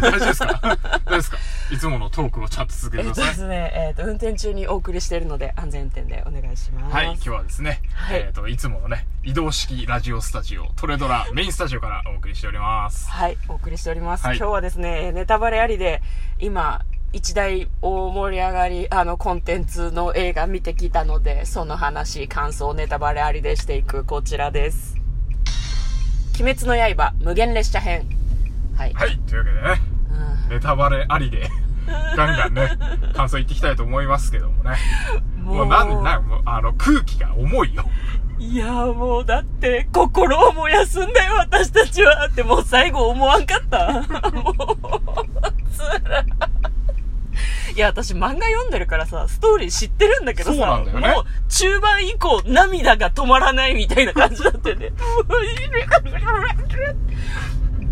大丈夫ですか？大丈夫ですか？いつものトークをちゃんと続けえっとてください。ですね、えっと、運転中にお送りしているので、安全運転でお願いします。はい、今日はですね、はいえっ、と、いつものね、移動式ラジオスタジオ、トレドラメインスタジオからお送りしております。はい、お送りしております。はい今日はですね、ネタバレありで、今、一大大盛り上がり、あの、コンテンツの映画見てきたので、その話、感想、ネタバレありでしていく、こちらです。鬼滅の刃、無限列車編。はい。はい、というわけでね、うんネタバレありで、ガンガンね、感想言っていきたいと思いますけどもね。もうなん、なん、もう、あの、空気が重いよ。いやーもうだって、心を燃やすんだよ、私たちは。ってもう最後思わんかった。もう、つらい。いや、私漫画読んでるからさ、ストーリー知ってるんだけどさ、ねもう中盤以降涙が止まらないみたいな感じだったよね。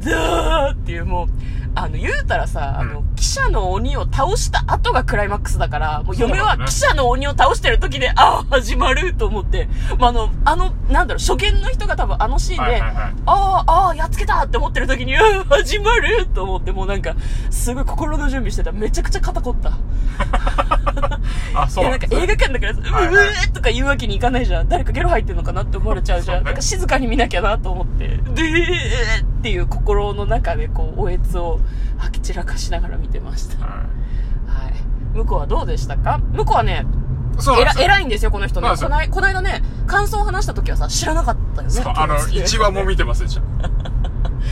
ダーっていうもう、あの、言うたらさ、あの、う記者の鬼を倒した後がクライマックスだから、もう嫁は記者の鬼を倒してる時で、ああ、始まると思って、まあ、あの、あの、なんだろう、初見の人が多分あのシーンで、ああ、ああ、やっつけたって思ってる時に、うん、始まると思って、もうなんか、すごい心の準備してた。めちゃくちゃ肩凝った。あ、そいうや、なんか映画館だから、うはいはいうーとか言うわけにいかないじゃん。誰かゲロ入ってんのかなって思われちゃうじゃん。そうねなんか静かに見なきゃなと思って、でーっていう心の中でこう、おえつを吐き散らかしながら見てました。は。はい向こうはどうでしたか？向こうはね、そうなんですよ。偉いんですよ、この人ね。そうなんですよこないこの間ね、感想を話した時はさ、知らなかったよね。そう、あの、1話も見てませんでした。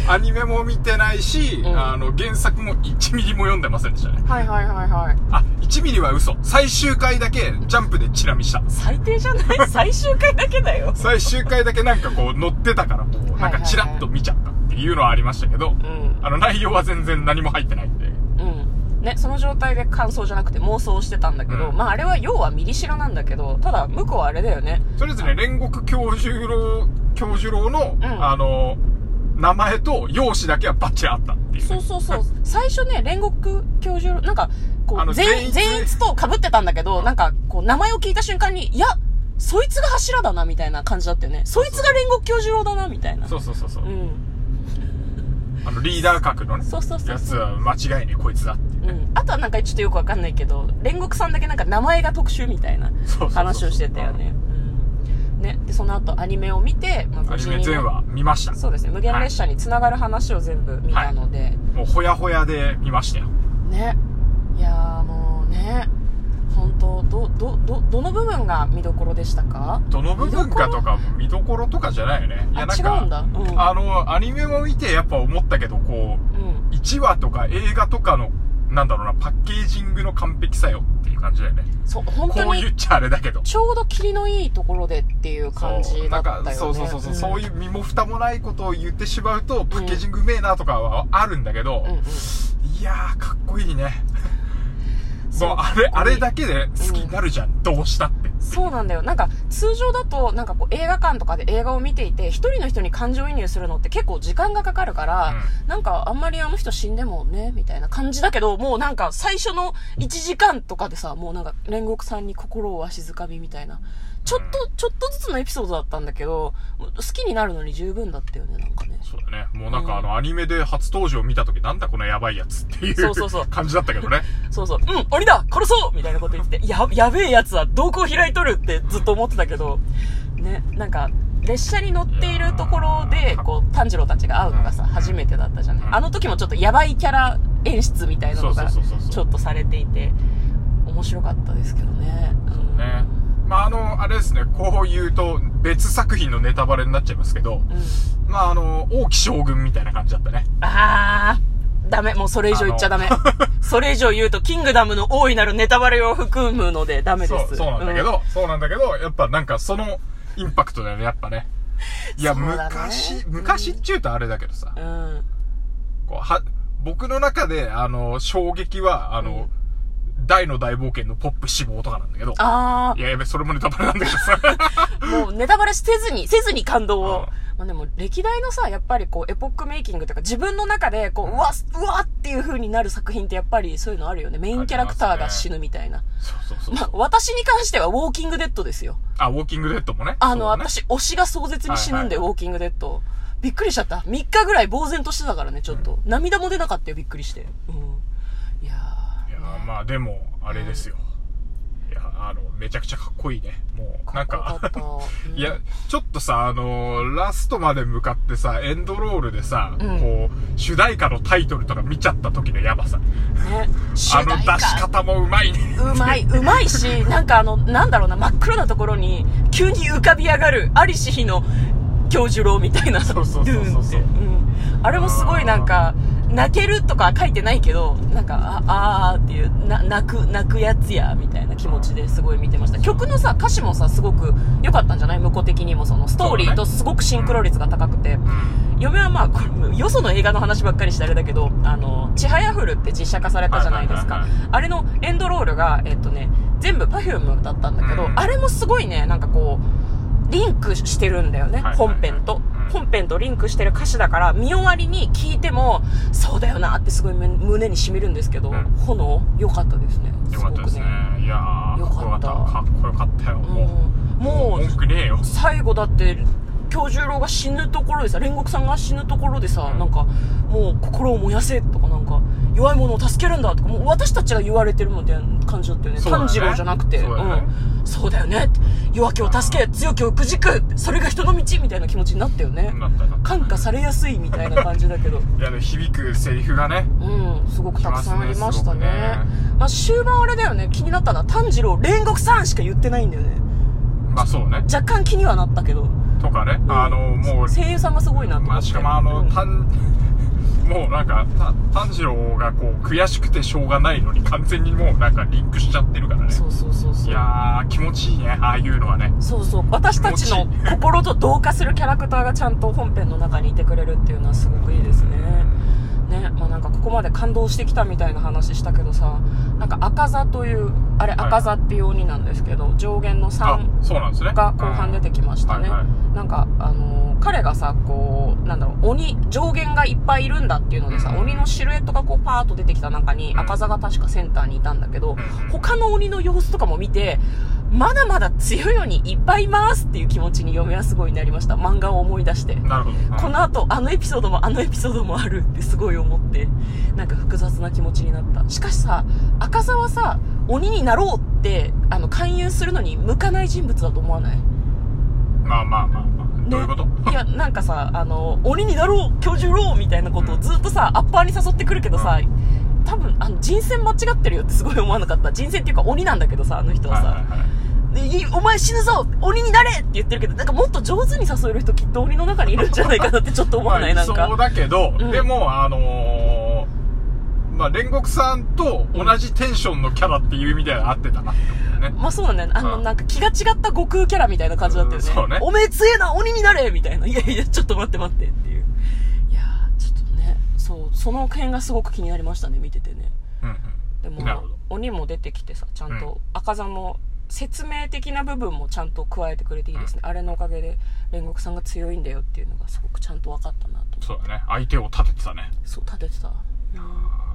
アニメも見てないし、うんあの、原作も1ミリも読んでませんでしたね。はいはいはいはい。あ、1ミリは嘘。最終回だけジャンプでチラ見した。最低じゃない？最終回だけだよ。最終回だけなんかこう乗ってたからこう、なんかチラッと見ちゃったっていうのはありましたけど、うん。あの内容は全然何も入ってないんで。うん。ね、その状態で感想じゃなくて妄想してたんだけど、うんまああれは要はミリシラなんだけど、ただ向こうはあれだよね。とりあえずね、煉獄教授郎、教授郎の、んあの、名前と容姿だけはバッチリあったっていう、ね。そうそうそう。最初ね、煉獄教授、なんか、こう、全員、全員と被ってたんだけど、なんか、こう、名前を聞いた瞬間に、いや、そいつが柱だな、みたいな感じだったよね。そいつが煉獄教授郎だな、みたいな。そうそうそうそう。うん。あの、リーダー格のね、そうそうそうやつは間違いねえこいつだっていうね。うん。あとはなんかちょっとよくわかんないけど、煉獄さんだけなんか名前が特殊みたいな話をしてたよね。うん。ね。で、その後アニメを見て、まあ、アニメ全話見ました。そうですね。無限列車につながる話を全部見たので、もうほやほやで見ましたよ。ね。いやーもうね、本当ど、ど、ど、どの部分が見どころでしたか？どの部分かとかも見どころとかじゃないよね。いや、あなんか、違うんだうんあの、アニメも見てやっぱ思ったけど、こう、うん。1話とか映画とかの、なんだろうな、パッケージングの完璧さよっていう感じだよね。そう、本当にこう言っ、ちゃあれだけど。ちょうど霧のいいところでっていう感じだったよね。そうそうそうそう、そういうう身も蓋もないことを言ってしまうと、パッケージングうめえなとかはあるんだけど、ん。うんうん。いやー、かっこいいね。そうあれ、あれだけで好きになるじゃん、どうしたって。そうなんだよ。なんか、通常だと、なんかこう、映画館とかで映画を見ていて、一人の人に感情移入するのって結構時間がかかるから、なんか、あんまりあの人死んでもね、みたいな感じだけど、もうなんか、最初の1時間とかでさ、もうなんか、煉獄さんに心をわしづかみみたいな。ちょっと、ちょっとずつのエピソードだったんだけど、好きになるのに十分だったよね、なんかね。そうだね。もうなんかうんあの、アニメで初登場見た時なんだこのやばいやつっていうそうそうそう感じだったけどね。そうそう、うん、鬼だ殺そうみたいなこと言ってて、や、やべえやつは瞳孔開いとるってずっと思ってたけど、ね、なんか、列車に乗っているところで、こう、炭治郎たちが会うのがさ、初めてだったじゃない。うんあの時もちょっとやばいキャラ演出みたいなのが、ちそうそうそうそうょっとされていて、面白かったですけどね。うんね。まああの、あれですね、こう言うと別作品のネタバレになっちゃいますけど、うん。まああの、王毅将軍みたいな感じだったね。あー、ダメ。もうそれ以上言っちゃダメ。それ以上言うと、キングダムの大いなるネタバレを含むのでダメです。そう、そうなんだけど、そうなんだけど、やっぱなんかそのインパクトだよね、やっぱね。いや、ね昔、昔っちゅうとあれだけどさ、うん。うん。こうは、僕の中で、あの、衝撃は、あの、大の大冒険のポップ死亡とかなんだけど、あいや、やべ、それもネタバレなんだけどさ。あ、もうネタバレせずに、せずに感動をまあでも歴代のさ、やっぱりこうエポックメイキングとか自分の中でこう、うわ、うわっていう風になる作品ってやっぱりそういうのあるよね。メインキャラクターが死ぬみたいな。そうそうそう。まあ私に関してはウォーキングデッドですよ。あ、ウォーキングデッドもね。あの、私推しが壮絶に死ぬんで、はいはいウォーキングデッド。びっくりしちゃった。3日ぐらい呆然としてたからね、ちょっと。涙も出なかったよ、びっくりして。うん。いやいやーまあでも、あれですよ。いや、あの、めちゃくちゃかっこいいね。もう、ー、なんか いや、ちょっとさ、あのーラストまで向かってさ、エンドロールでさ、うんこう、主題歌のタイトルとか見ちゃった時のやばさ。ね、主あの出し方もうまいね。うまい、うまいし、なんかあの、なんだろうな、真っ黒なところに、急に浮かび上がる、アリシヒの教授郎みたいな、そうそうそうそうドゥーンって。うん。あれもすごいなんか、泣けるとか書いてないけど、なんか、あ、あーっていう、な、泣く、泣くやつや、みたいな気持ちですごい見てました。曲のさ、歌詞もさ、すごく良かったんじゃない？向こう的にも、その、ストーリーとすごくシンクロ率が高くて。嫁はまあ、これ、よその映画の話ばっかりしてあれだけど、あの、ちはやふるって実写化されたじゃないですか。あれのエンドロールが、えっとね、全部 Perfume だったんだけど、うんあれもすごいね、なんかこう、リンクしてるんだよね、本編とうん。本編とリンクしてる歌詞だから、見終わりに聞いても、そうだよなってすごいむ胸に染みるんですけど、うん炎、良かったですね。よかったですね。いやー、よかったかっこよかったよ。もうもう文句ねえよ。最後だって京十郎が死ぬところでさ煉獄さんが死ぬところでさ、うんなんかもう心を燃やせとかなんか弱い者を助けるんだとかもう私たちが言われてるみたいな感じだったよね炭治郎じゃなくてそうだよねん、そうだよね弱きを助け強きをくじくそれが人の道みたいな気持ちになったよね感化されやすいみたいな感じだけど いや、響くセリフがね。うん、すごくたくさんありましたね。ねすまあ終盤あれだよね、気になったのは炭治郎、煉獄さんしか言ってないんだよね。まあそうね。若干気にはなったけど。とかね。あの、もう、声優さんがすごいなと思って。まあしかもあの、うん炭、もうなんか、た炭治郎がこう、悔しくてしょうがないのに完全にもうなんかリンクしちゃってるからね。そうそうそうそう。いやー、気持ちいいね、ああいうのはね。そうそう。私たちの心と同化するキャラクターがちゃんと本編の中にいてくれるっていうのはすごくいいですね。ね、まあなんかここまで感動してきたみたいな話したけどさ、なんか赤座という、あれはい赤座っていう鬼なんですけど、上限のあ3、そうなんですね。が後半出てきましたね。なんか、あのー彼がさ、こう、なんだろう、鬼、上限がいっぱいいるんだっていうのでさ、うん鬼のシルエットがこうパーッと出てきた中に、うん赤座が確かセンターにいたんだけど、うん他の鬼の様子とかも見て、まだまだ強い鬼いっぱいいますっていう気持ちに嫁はすごいなりました。漫画を思い出して。なるほど。うんこの後、あのエピソードもあのエピソードもあるってすごい思って、なんか複雑な気持ちになった。しかしさ、赤座はさ、鬼になろうって、あの、勧誘するのに向かない人物だと思わない？まあまあまあまあ。どういうこと？いや、なんかさ、あの、鬼になろう教授ろうみたいなことをずっとさ、アッパーに誘ってくるけどさ、多分、あの、人選間違ってるよってすごい思わなかった。人選っていうか鬼なんだけどさ、あの人はさ。はいはいはいお前死ぬぞ鬼になれって言ってるけど、なんかもっと上手に誘える人きっと鬼の中にいるんじゃないかなってちょっと思わない？なんか。そうだけど、うんでも、あのー、まあ、煉獄さんと同じテンションのキャラっていう意味では合ってたなって思うよね。まあそうだね。あの、うんなんか気が違った悟空キャラみたいな感じだったよね。うんそうねおめえ強えな鬼になれみたいな。いやいや、ちょっと待って待ってっていう。いやー、ちょっとね、そう、その辺がすごく気になりましたね、見ててね。うんうん。でも鬼も出てきてさ、ちゃんうんと赤座も、説明的な部分もちゃんと加えてくれていいですね。あれのおかげで、煉獄さんが強いんだよっていうのがすごくちゃんと分かったなと。そうだね。相手を立ててたね。そう、立ててた。うん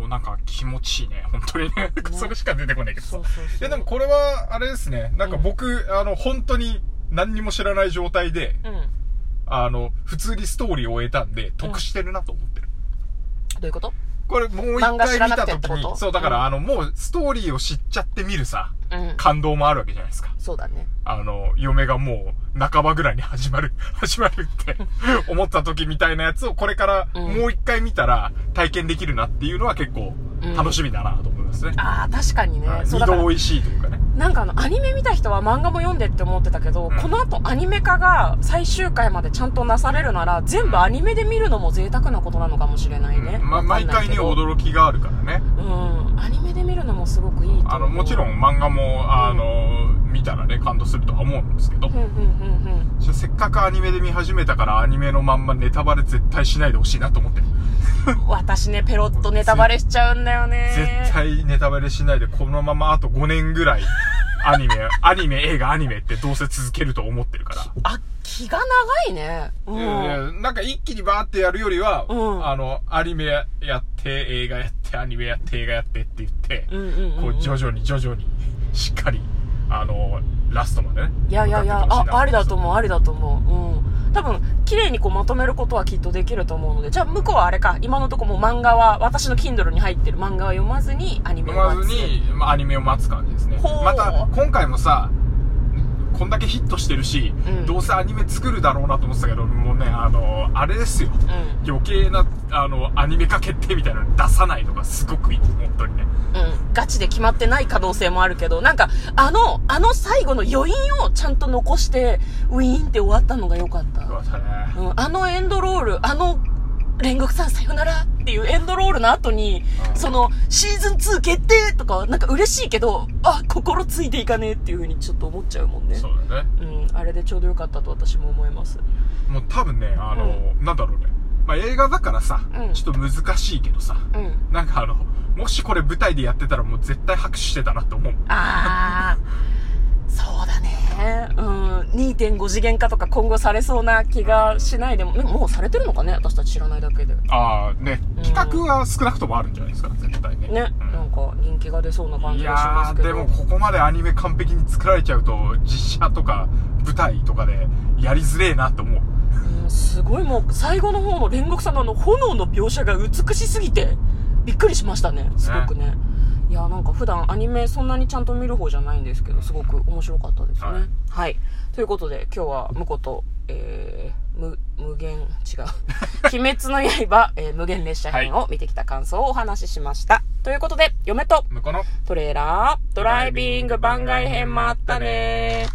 もうなんか気持ちいいね。本当にね。それしか出てこないけどさ。そうそうそう。いやでもこれは、あれですね。なんか僕、あの、本当に何にも知らない状態で、うん。どあの、普通にストーリーを終えたんで、得してるなと思ってる。ういうこと？これもう一回見た時に、そう、だから、うんあの、もうストーリーを知っちゃって見るさ、うん。感動もあるわけじゃないですか。そうだね。あの、嫁がもう、半ばぐらいに始まる、始まるって 思った時みたいなやつをこれからうんもう一回見たら体験できるなっていうのは結構楽しみだなと思いますね。ああ、確かにね。はいそうだから二度美味しいというかね。なんかあの、アニメ見た人は漫画も読んでって思ってたけど、うんこの後アニメ化が最終回までちゃんとなされるなら、全部アニメで見るのも贅沢なことなのかもしれないね。ま、わか毎回にんないけど驚きがあるからね。うん。見るのもすごくいい。あの、もちろん漫画も、あの、見たらね、感動するとは思うんですけどうん、うんうんうん。せっかくアニメで見始めたからアニメのまんまネタバレ絶対しないでほしいなと思ってる。私ね、ペロッとネタバレしちゃうんだよね。絶対ネタバレしないでこのままあと5年ぐらいアニメ、アニメ、映画、アニメってどうせ続けると思ってるから。あ、気が長いね。うん。なんか一気にバーってやるよりは、うんあの、アニメやって、映画やって、アニメやって、映画やってって言って、こう徐々に徐々に、しっかり、あの、ラストまでね。いやいやいや、あ、ありだと思う、ありだと思う。うん。多分、綺麗にこうまとめることはきっとできると思うので、じゃあ向こうはあれか、今のとこもう漫画は、私の Kindle に入ってる漫画は読まずにアニメを読ま待つ。ずに、まあ、アニメを待つ感じですね。また、今回もさ、こんだけヒットしてるし、うんどうせアニメ作るだろうなと思ってたけど、もうね、あの、あれですよ。うん。余計な、あの、アニメ化決定みたいなの出さないのがすごくいい。本当にね。うん。ガチで決まってない可能性もあるけど、なんか、あの、あの最後の余韻をちゃんと残して、ウィーンって終わったのが良かった。よかったね。うん、あのエンドロール、あの、煉獄さんさよならっていうエンドロールの後に、うんその、シーズン2決定とか、なんか嬉しいけど、あ、心ついていかねえっていう風にちょっと思っちゃうもんね。そうだね。うん、あれでちょうどよかったと私も思います。もう多分ね、あの、なんだろうね。まあ、映画だからさ、うんちょっと難しいけどさ、うん。なんかあの、もしこれ舞台でやってたらもう絶対拍手してたなって思う。あー、そうだね。うん、2.5次元化とか今後されそうな気がしないでも、でももうされてるのかね？私たち知らないだけで。ね、ああ、ね、企画は少なくともあるんじゃないですか、絶対ね。うんなんか人気が出そうな感じいがしますけど。でもここまでアニメ完璧に作られちゃうと、実写とか舞台とかでやりづれえなと思う。うんすごいもう最後の方の煉獄さんのあの炎の描写が美しすぎてびっくりしましたねすごくねいやなんか普段アニメそんなにちゃんと見る方じゃないんですけどすごく面白かったですね。はい。はい、ということで今日は婿とえー、無無限違う。鬼滅の刃、えー無限列車編を見てきた感想をお話ししました、ということで嫁と向こうのトレーラードライビング番外編もあったね